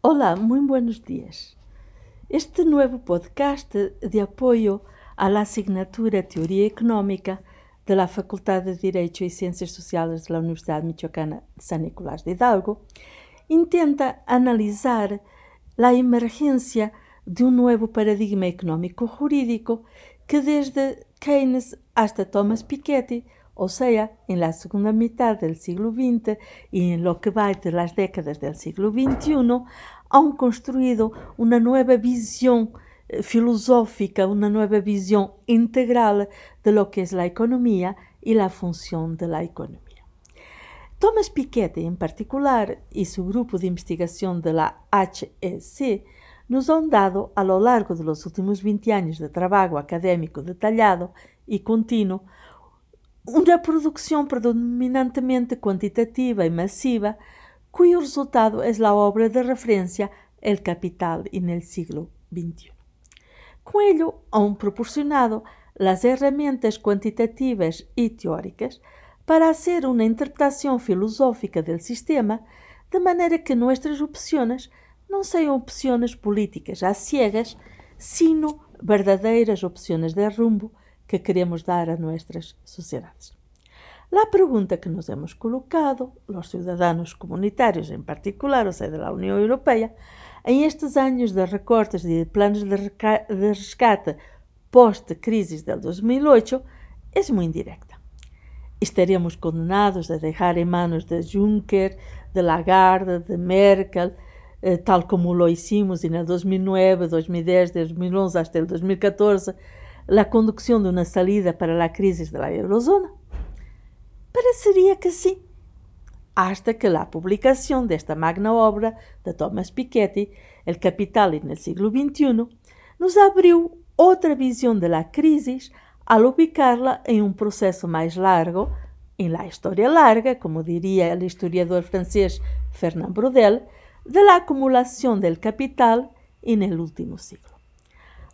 Olá, muy buenos días. Este nuevo podcast de apoyo a la asignatura Teoría Económica de la Facultad de Derecho y Ciencias Sociales de la Universidad Michoacana de San Nicolás de Hidalgo intenta analizar la emergencia de un nuevo paradigma económico jurídico que desde Keynes hasta Thomas Piketty o sea, en la segunda mitad del siglo XX y en lo que va de las décadas del siglo XXI, han construido una nueva visión eh, filosófica, una nueva visión integral de lo que es la economía y la función de la economía. Thomas Piketty en particular y su grupo de investigación de la HEC nos han dado a lo largo de los últimos 20 años de trabajo académico detallado y continuo uma produção predominantemente quantitativa e massiva, cujo resultado é a obra de referência El Capital en el siglo XXI. Com ello, han proporcionado as ferramentas quantitativas e teóricas para fazer uma interpretação filosófica do sistema, de maneira que nossas opções não sejam opções políticas a ciegas, sino verdadeiras opções de rumbo que queremos dar a nuestras sociedades. La pregunta que nos hemos colocado, los ciudadanos comunitarios en particular, o sea, de la Unión Europea, en estos años de recortes y de planes de, rescate post-crisis del 2008, es muy indirecta. Estaríamos condenados a dejar en manos de Juncker, de Lagarde, de Merkel, eh, tal como lo hicimos en el 2009, 2010, 2011 hasta el 2014, la conducción de una salida para la crisis de la eurozona? Parecería que sí, hasta que la publicación de esta magna obra de Thomas Piketty, El Capital en el siglo XXI, nos abrió otra visión de la crisis al ubicarla en un proceso más largo, en la historia larga, como diría el historiador francés Fernand Braudel, de la acumulación del capital en el último siglo.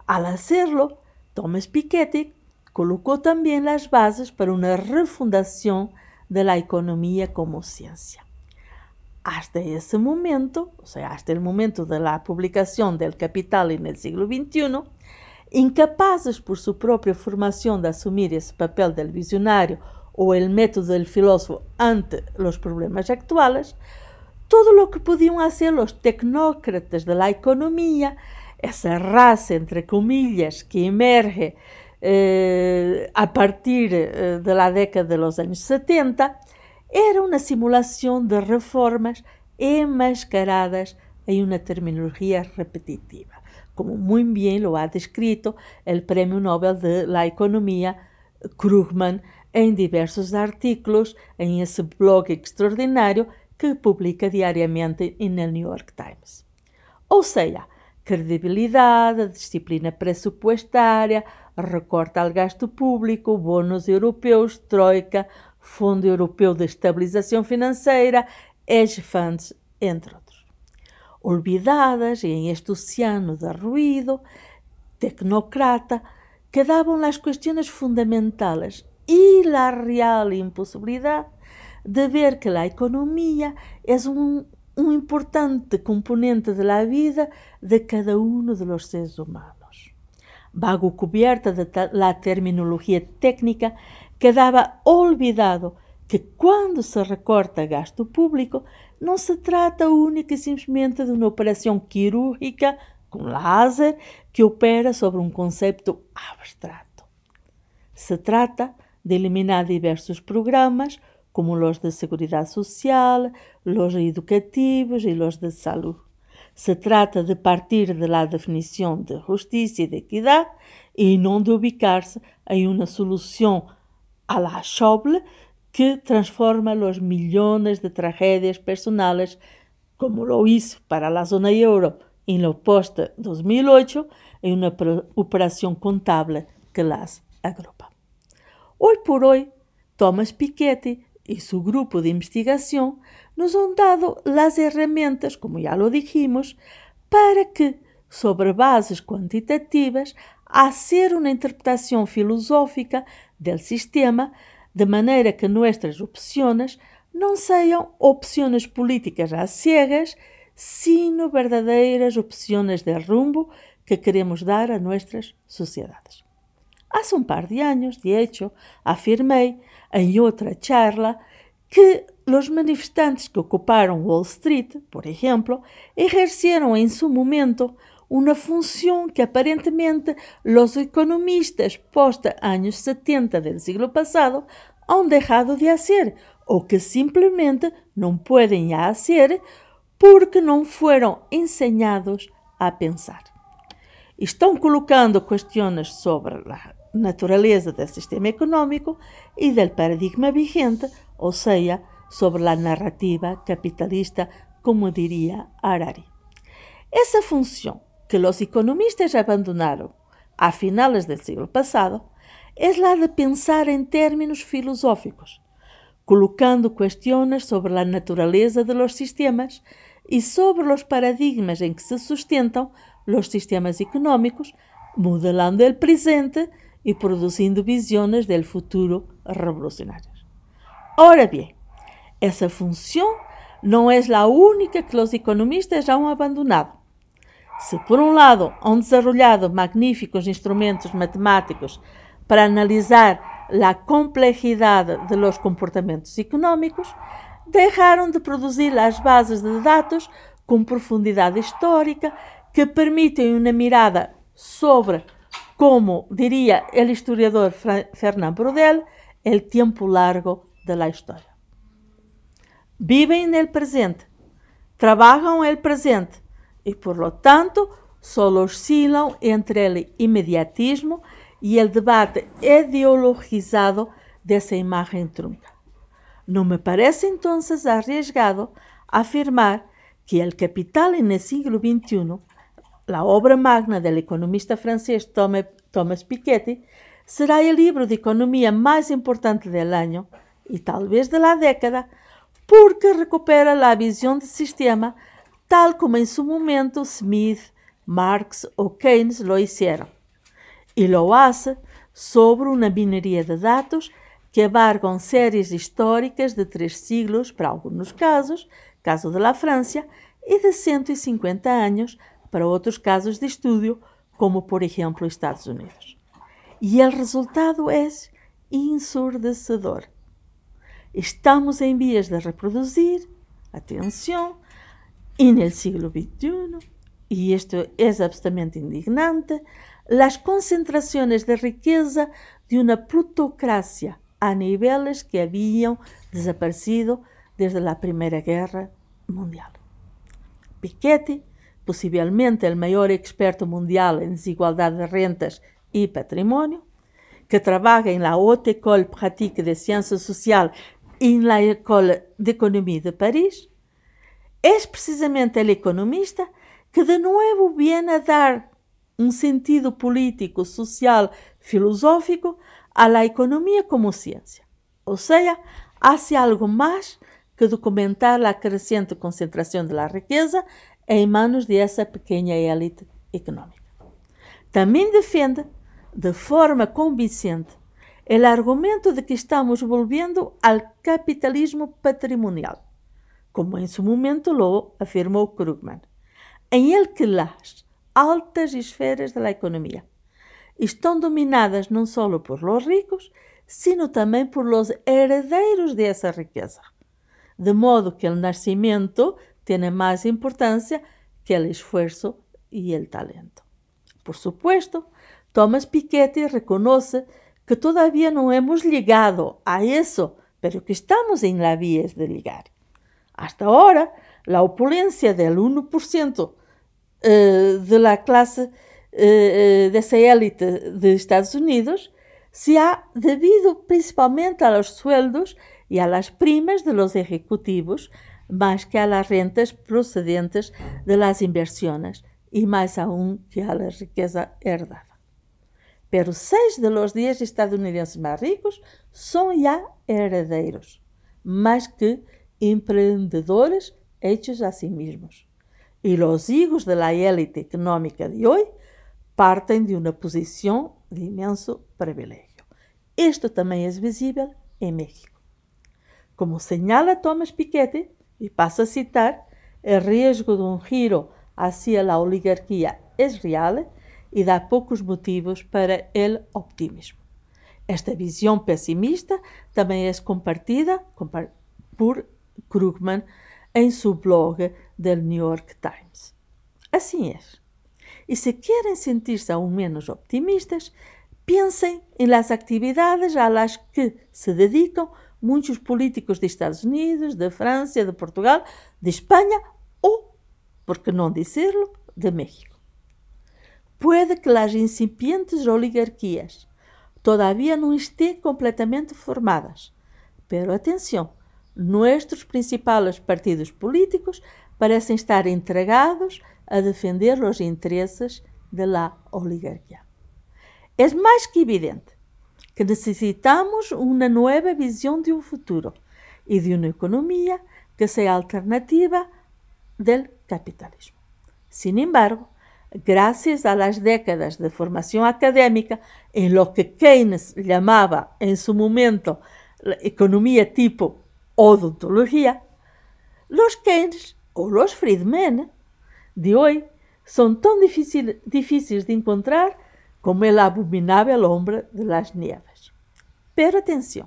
Al hacerlo, Thomas Piketty colocó también las bases para una refundación de la economía como ciencia. Hasta ese momento, o sea, hasta el momento de la publicación del Capital en el siglo XXI, incapaces por su propia formación de asumir ese papel del visionario o el método del filósofo ante los problemas actuales, todo lo que podían hacer los tecnócratas de la economía essa raça, entre comillas, que emerge eh, a partir eh, da década dos anos 70, era uma simulação de reformas enmascaradas em uma terminologia repetitiva, como muito bem lo ha descrito o Prêmio Nobel de la Economia Krugman em diversos artículos em esse blog extraordinário que publica diariamente no New York Times. Ou seja, credibilidade, disciplina pressupostária, recorte ao gasto público, bônus europeus, troika, Fundo Europeu de Estabilização Financeira, hedge funds, entre outros. Olvidadas em este oceano de ruído tecnocrata, quedavam as questões fundamentais e a real impossibilidade de ver que a economia é um un importante componente de la vida de cada uno de los seres humanos. Vago cubierta de la terminología técnica, quedaba olvidado que cuando se recorta gasto público no se trata única y simplemente de una operación quirúrgica con láser que opera sobre un concepto abstrato. Se trata de eliminar diversos programas como los de seguridad social, los educativos y los de salud. Se trata de partir de la definición de justicia y de equidad y no de ubicarse en una solución a la Schauble que transforma los millones de tragedias personales, como lo hizo para la zona euro en lo post-2008, en una operación contable que las agrupa. Hoy por hoy, Thomas Piketty y su grupo de investigación nos han dado las herramientas, como ya lo dijimos, para que, sobre bases cuantitativas, hacer una interpretación filosófica del sistema, de manera que nuestras opciones no sean opciones políticas a ciegas, sino verdadeiras opções de rumbo que queremos dar a nossas sociedades. Hace um par de anos, de hecho, afirmei em outra charla que os manifestantes que ocuparam Wall Street, por exemplo, exerceram em su momento uma função que aparentemente os economistas post anos 70 do século passado han dejado de hacer ou que simplesmente não podem já hacer porque não foram ensinados a pensar. Estão colocando questões sobre a natureza do sistema econômico e do paradigma vigente, ou seja, sobre a narrativa capitalista, como diria Harari. Essa função que os economistas abandonaram a finales do século passado é la de pensar em términos filosóficos, colocando questões sobre a natureza de los sistemas e sobre os paradigmas em que se sustentam os sistemas económicos, modelando o presente e produzindo visões do futuro revolucionárias. Ora bem, essa função não é a única que os economistas já han abandonado. Se, por um lado, han desarrollado magníficos instrumentos matemáticos para analisar a complexidade de los comportamentos económicos, deixaram de produzir as bases de dados com profundidade histórica que permitem uma mirada sobre, como diria o historiador Fernand Braudel, o tempo largo da história. Vivem no presente, trabalham no presente e, por lo tanto, só oscilam entre o imediatismo e o debate ideologizado dessa imagem trunca. Não me parece então arriesgado afirmar que El Capital en el siglo XXI, la obra magna del economista francés Thomas Piketty, será el libro de economía más importante del año y tal vez de la década, porque recupera la visión del sistema tal como en su momento Smith, Marx o Keynes lo hicieron e lo hace sobre uma mineria de dados que abarcam séries históricas de três siglos para alguns casos, caso de la Francia, e de 150 anos para outros casos de estudo, como por exemplo Estados Unidos. E o resultado é ensurdecedor. Estamos em vias de reproduzir, atenção, e no século XXI, e isto é absolutamente indignante, las concentraciones de riqueza de una plutocracia a niveles que habían desaparecido desde la Primera Guerra Mundial. Piketty, possivelmente el mayor experto mundial en desigualdad de rentas y patrimonio, que trabaja en la Haute École Pratique de Ciencias Sociales y en la École d'Économie de París, es precisamente el economista que de nuevo viene a dar um sentido político, social, filosófico a la economia como ciência. Ou seja, hace algo mais que documentar a crescente concentração de la riqueza em manos de essa pequena élite económica. Também defende, de forma convincente, o argumento de que estamos volviendo ao capitalismo patrimonial, como em seu momento lo afirmou Krugman, em que las altas esferas da economia. Estão dominadas não só por los ricos, sino também por los herederos de essa riqueza. De modo que o nascimento tem mais importância que o esforço e o talento. Por supuesto, Thomas Piketty reconoce que todavía não hemos llegado a eso, pero que estamos em la vías de llegar. Hasta ahora, la opulencia del 1% uh, de la clase uh, dessa élite de Estados Unidos se ha debido principalmente a los sueldos y a las primas de los ejecutivos, más que a las rentas procedentes de las inversiones y más aún que a la riqueza heredada. Pero seis de los diez estadounidenses más ricos son ya herederos, más que emprendedores hechos a sí mismos. y los hijos de la élite económica de hoy partem de uma posição de imenso privilégio. Isto também é visível em México. Como señala Thomas Piketty, e passo a citar, el riesgo de un giro hacia la oligarquía es real y da pocos motivos para el optimismo. Esta visión pesimista también es compartida por Krugman en su blog del New York Times. Así es. Y si quieren sentirse aún menos optimistas, piensen en las actividades a las que se dedican muchos políticos de Estados Unidos, de Francia, de Portugal, de España o, por qué no decirlo, de México. Puede que las incipientes oligarquías todavía no estén completamente formadas, pero atención, nuestros principales partidos políticos parecen estar entregados a defender los intereses de la oligarquía. Es más que evidente que necesitamos una nueva visión de un futuro y de una economía que sea alternativa del capitalismo. Sin embargo, gracias a las décadas de formación académica en lo que Keynes llamaba en su momento la economía tipo odontología, los Keynes o los Friedman de hoy son tan difíciles de encontrar como el abominable hombre de las nieves. Pero atención,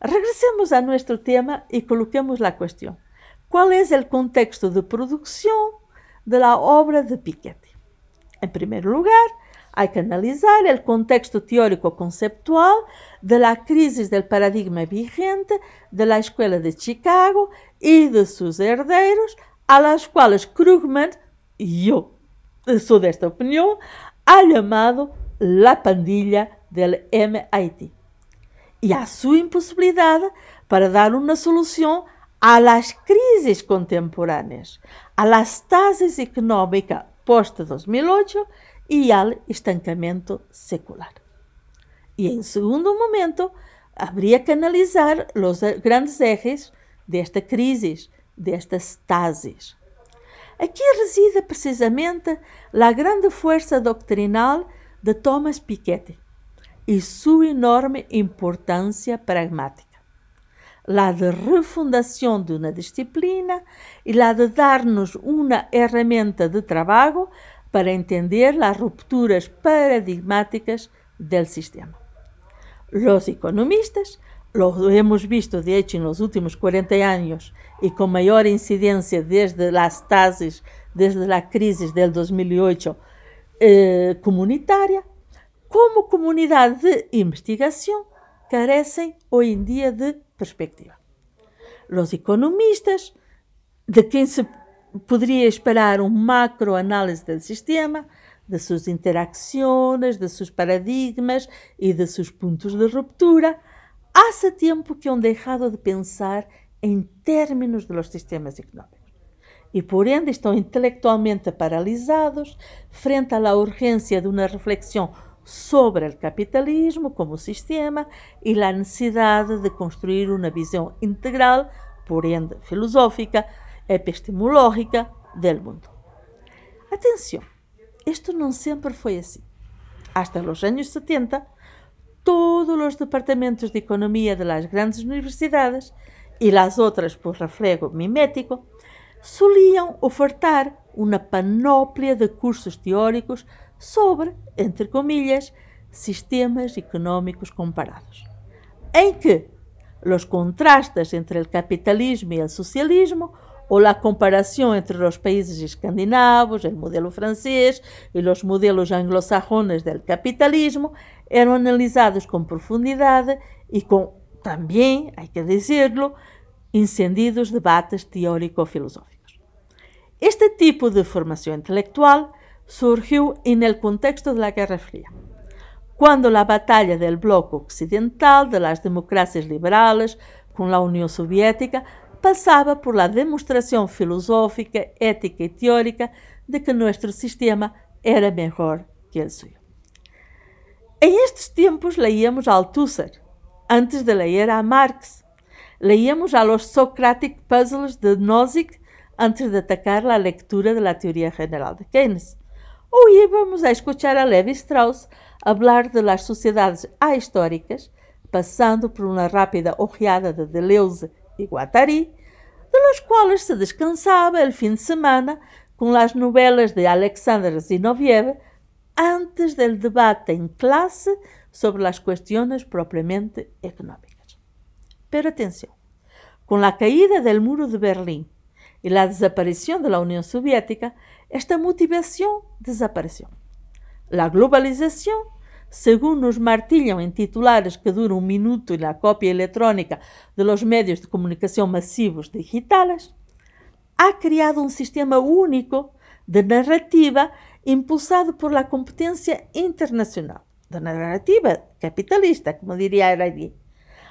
regresemos a nuestro tema y coloquemos la cuestión. ¿Cuál es el contexto de producción de la obra de Piketty? En primer lugar, hay que analizar el contexto teórico conceptual de la crisis del paradigma vigente de la Escuela de Chicago y de sus herederos, a las cuales Krugman, y yo soy de esta opinión, ha llamado la pandilla del MIT, y a su imposibilidad para dar una solución a las crisis contemporáneas, a la estasis económica post-2008 y al estancamiento secular. Y en segundo momento, habría que analizar los grandes ejes de esta crisis, de Aquí reside precisamente la grande fuerza doctrinal de Thomas Piketty y su enorme importancia pragmática. La de refundación de una disciplina y la de darnos una herramienta de trabajo para entender las rupturas paradigmáticas del sistema. Los economistas, lo hemos visto de hecho en los últimos 40 años y con mayor incidencia desde las tases, desde la crisis del 2008 eh, comunitaria, como comunidad de investigación, carecen hoy en día de perspectiva. Los economistas, de quien se podría esperar un macroanálisis del sistema, de sus interacciones, de sus paradigmas y de sus puntos de ruptura, hace tiempo que han dejado de pensar en términos de los sistemas económicos y por ende están intelectualmente paralisados frente a la urgencia de una reflexión sobre el capitalismo como sistema y la necesidad de construir una visión integral, por ende filosófica, epistemológica del mundo. Atención, esto no siempre fue así. Hasta los años 70, todos los departamentos de economía de las grandes universidades y las otras por reflejo mimético solían ofertar una panoplia de cursos teóricos sobre, entre comillas, sistemas económicos comparados, en que los contrastes entre el capitalismo y el socialismo o la comparación entre los países escandinavos, el modelo francés y los modelos anglosajones del capitalismo eran analizados con profundidad y con también, hay que encendidos debates teórico-filosóficos. Este tipo de formación intelectual surgió en el contexto de la Guerra Fría, cuando la batalla del bloque occidental de las democracias liberales con la Unión Soviética pasaba por la demostración filosófica, ética y teórica de que nuestro sistema era mejor que el suyo. En estos tiempos leíamos a Althusser, antes de leer a Marx. Leíamos a los Socratic Puzzles de Nozick antes de atacar la lectura de la teoría general de Keynes. O íbamos a escuchar a Levi Strauss hablar de las sociedades ahistóricas, pasando por una rápida ojeada de Deleuze y Guattari, de los cuales se descansaba el fin de semana con las novelas de Alexander Zinoviev antes del debate en clase sobre las cuestiones propiamente económicas. Pero atención, con la caída del muro de Berlín y la desaparición de la Unión Soviética, esta motivación desapareció. La globalización, según nos martillan en titulares que duran un minuto en la copia electrónica de los medios de comunicación masivos digitales, ha creado un sistema único de narrativa impulsado por la competencia internacional, de narrativa capitalista, como diría Heredia,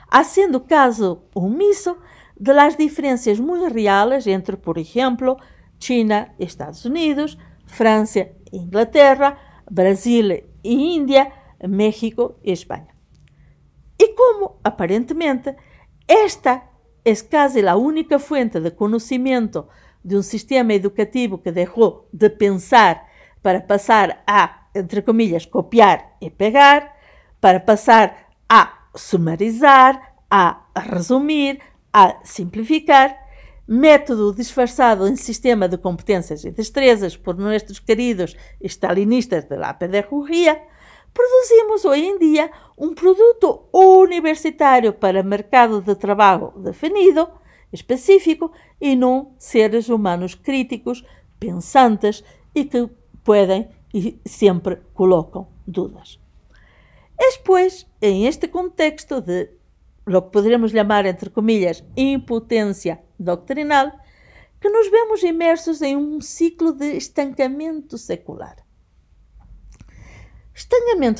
haciendo caso omiso de las diferencias muy reales entre, por ejemplo, China y Estados Unidos, Francia Inglaterra, Brasil e Índia, México e Espanha. E como, aparentemente, esta é quase a única fonte de conhecimento de um sistema educativo que deixou de pensar para passar a, entre comillas, copiar e pegar, para passar a sumarizar, a resumir, a simplificar, método disfarçado em sistema de competências e destrezas por nossos queridos stalinistas de la pedagogia, produzimos hoje em dia um produto universitário para mercado de trabalho definido, específico, e não seres humanos críticos, pensantes e que podem e sempre colocam dúvidas. É, pois, em este contexto de lo que poderíamos chamar, entre comillas, impotência doctrinal, que nos vemos imersos em um ciclo de estancamento secular. Estancamento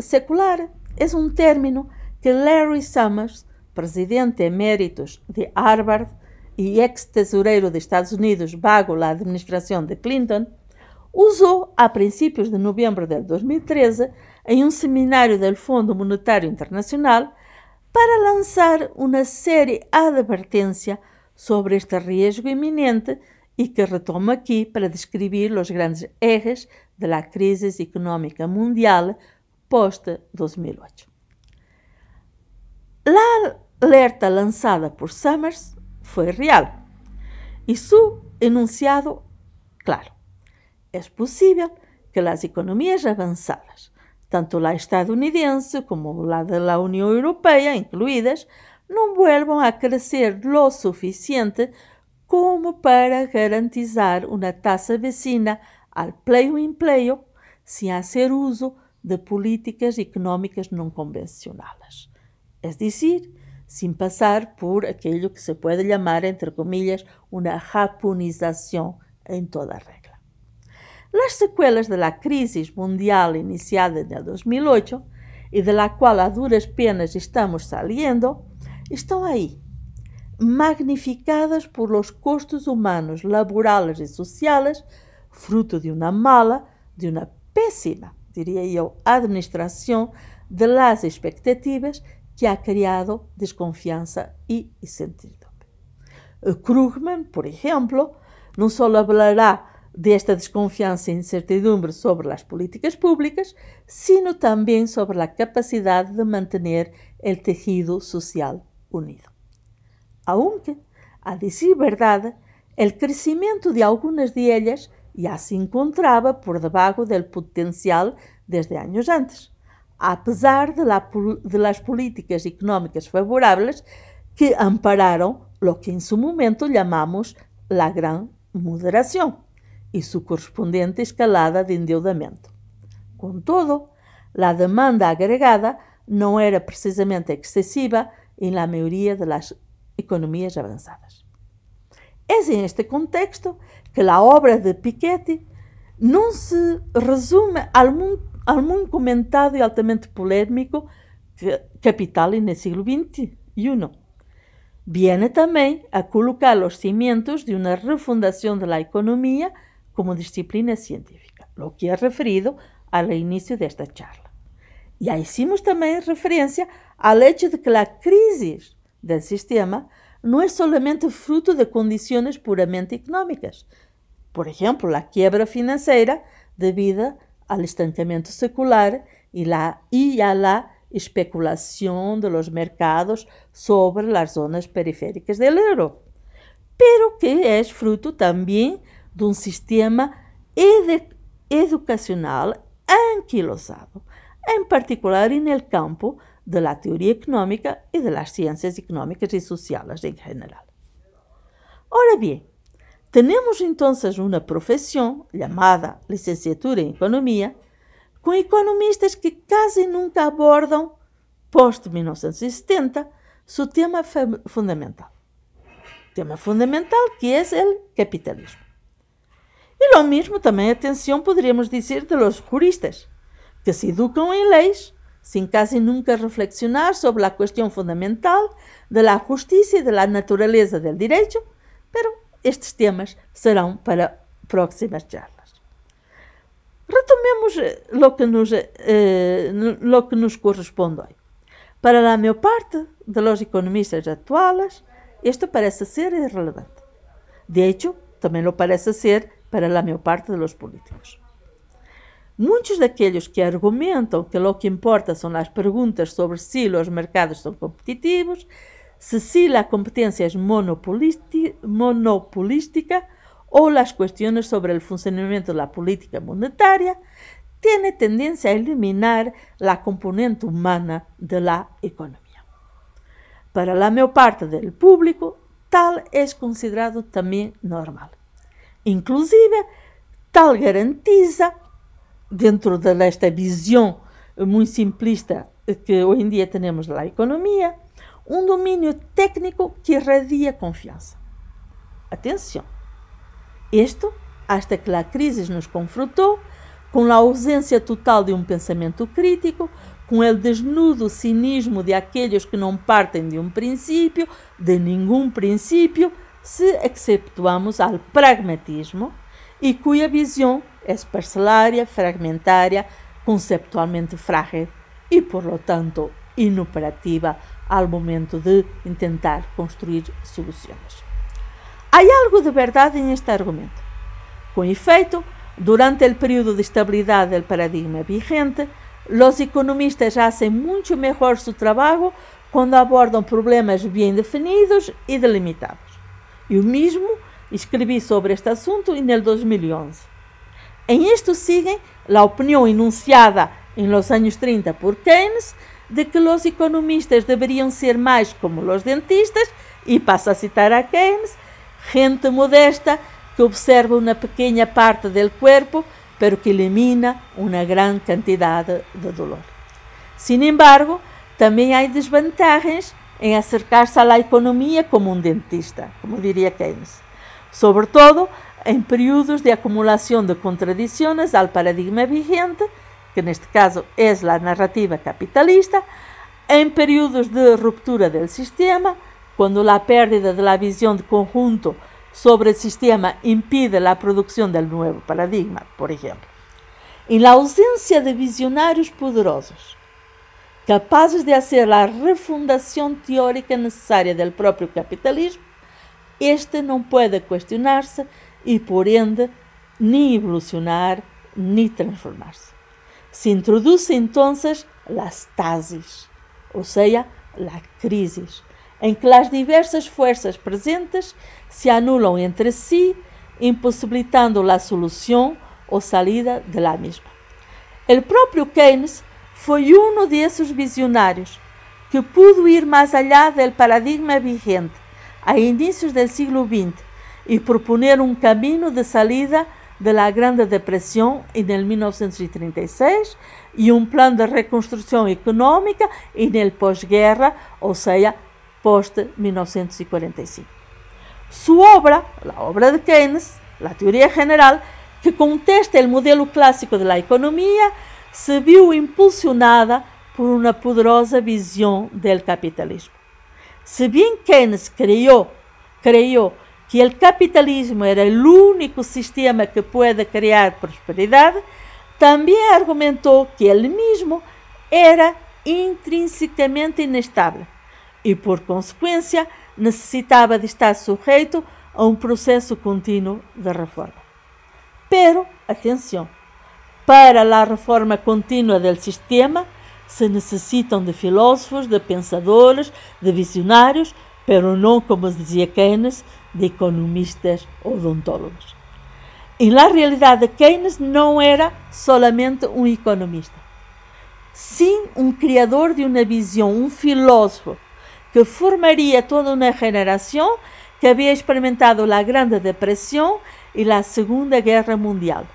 secular é um término que Larry Summers, presidente eméritos de Harvard e ex-tesoureiro dos Estados Unidos vago na administração de Clinton, usou a princípios de novembro de 2013 em um seminário do Fundo Monetário Internacional para lançar uma série advertência sobre este risco iminente e que retomo aqui para descrever os grandes ejes da crise económica mundial post-2008. A alerta lançada por Summers foi real e seu enunciado claro. É possível que as economias avançadas tanto la estadounidense como la de la Unión Europea incluidas, no vuelvan a crecer lo suficiente como para garantizar una tasa vecina al pleno empleo sin hacer uso de políticas económicas no convencionales. Es decir, sin pasar por aquello que se puede llamar, entre comillas, una japonización en toda regla. Las secuelas de la crisis mundial iniciada en el 2008 y de la cual a duras penas estamos saliendo, están ahí, magnificadas por los costos humanos, laborales y sociales, fruto de una mala, de una pésima, diría yo, administración de las expectativas que ha creado desconfianza y incertidumbre. Krugman, por ejemplo, no solo hablará desta desconfiança e incertidumbre sobre as políticas públicas, sino também sobre a capacidade de manter o tejido social unido. Aunque, a decir verdade, o crescimento de algumas de ellas já se encontrava por debaixo do potencial desde anos antes, apesar de, la, de las políticas económicas favoráveis que ampararam lo que em su momento chamamos la gran moderação e sua correspondente escalada de endeudamento. Contudo, a demanda agregada não era precisamente excessiva em la maioria das economias avançadas. É em este contexto que a obra de Piketty não se resume ao muito comentado e altamente polémico Capital no siglo XXI. Viene também a colocar os cimientos de uma refundação da economia como disciplina científica, lo que é referido ao início desta charla. E aí hicimos também referência ao hecho de que a crise do sistema não é solamente fruto de condições puramente económicas. Por exemplo, a quiebra financeira devido ao estancamento secular e, la, e a la especulação de los mercados sobre as zonas periféricas do euro. pero que é fruto também de um sistema educacional anquilosado, em particular no campo da teoria económica e das ciências económicas e sociais em geral. Ora bem, temos então uma profissão chamada licenciatura em economia, com economistas que quase nunca abordam, post-1970, seu tema fundamental. Tema fundamental que é o capitalismo. E lo mesmo também, atenção, poderíamos dizer de los juristas, que se educam em leis sem quase nunca reflexionar sobre a questão fundamental de la justiça e de la naturaleza del direito, pero estes temas serão para próximas charlas. Retomemos eh, lo que nos, eh, lo que nos corresponde hoje. Para a maior parte de los economistas atuais, isto parece ser irrelevante. De hecho, também lo parece ser para a maior parte dos políticos. Muitos daqueles que argumentam que o que importa são as perguntas sobre se os mercados são competitivos, se se a competência é monopolística ou as questões sobre o funcionamento da política monetária, têm tendência a eliminar a componente humana da economia. Para a maior parte do público, tal é considerado também normal. Inclusive, tal garantiza, dentro desta visão muito simplista que hoje em dia temos da economia, um domínio técnico que irradia confiança. Atenção! Isto hasta que a crise nos confrontou com a ausência total de um pensamento crítico, com o desnudo cinismo de aqueles que não partem de um princípio, de nenhum princípio, se exceptuamos ao pragmatismo e cuja visão é parcelária, fragmentária, conceptualmente frágil e, por lo tanto, inoperativa ao momento de tentar construir soluções. Há algo de verdade em este argumento. Com efeito, durante o período de estabilidade do paradigma vigente, os economistas fazem muito melhor seu trabalho quando abordam problemas bem definidos e delimitados. Eu mesmo escrevi sobre este assunto em 2011. Em isto seguem a opinião enunciada em los anos 30 por Keynes de que os economistas deveriam ser mais como os dentistas, e passo a citar a Keynes, gente modesta que observa uma pequena parte do corpo, pero que elimina uma grande quantidade de dolor. Sin embargo, também há desvantagens em acercar-se à economia como um dentista, como diria Keynes, sobretudo em períodos de acumulação de contradições ao paradigma vigente, que neste caso é a narrativa capitalista, em períodos de ruptura do sistema, quando a perda da visão de conjunto sobre o sistema impide a produção do novo paradigma, por exemplo. Em la ausência de visionários poderosos, capazes de fazer a refundação teórica necessária do próprio capitalismo, este não pode questionar-se e, por ende, nem evolucionar, nem transformar-se. Se introduz então as tases, ou seja, a crise, em que as diversas forças presentes se anulam entre si, impossibilitando a solução ou saída de la mesma. O próprio Keynes foi um desses visionários que pudo ir mais allá do paradigma vigente a inícios do século XX e proponer um caminho de saída da Grande Depressão em 1936 e um plano de reconstrução econômica em el pós-guerra, ou seja, post-1945. Sua obra, a obra de Keynes, a teoria general, que contesta o modelo clássico da economia, se viu impulsionada por uma poderosa visão do capitalismo. Se bem Keynes creio, creio que o capitalismo era o único sistema que pode criar prosperidade, também argumentou que ele mesmo era intrinsecamente inestável e, por consequência, necessitava de estar sujeito a um processo contínuo de reforma. Pero, atenção, para a reforma contínua do sistema se necessitam de filósofos, de pensadores, de visionários, pero não, como dizia Keynes, de economistas odontólogos. En la realidade, Keynes não era solamente um economista, sim um criador de uma visão, um filósofo que formaria toda uma geração que havia experimentado a Grande Depressão e a Segunda Guerra Mundial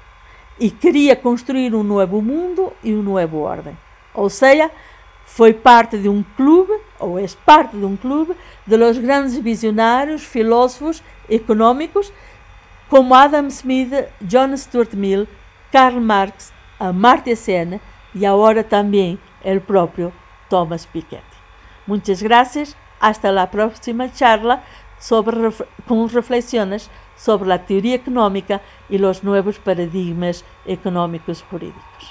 e queria construir um novo mundo e uma nova ordem. Ou seja, foi parte de um clube, ou é parte de um clube, de los grandes visionários, filósofos económicos como Adam Smith, John Stuart Mill, Karl Marx, Amartya Sen e agora também o próprio Thomas Piketty. Muitas graças, hasta a próxima charla sobre, com reflexiones sobre a teoria económica e os novos paradigmas económicos jurídicos.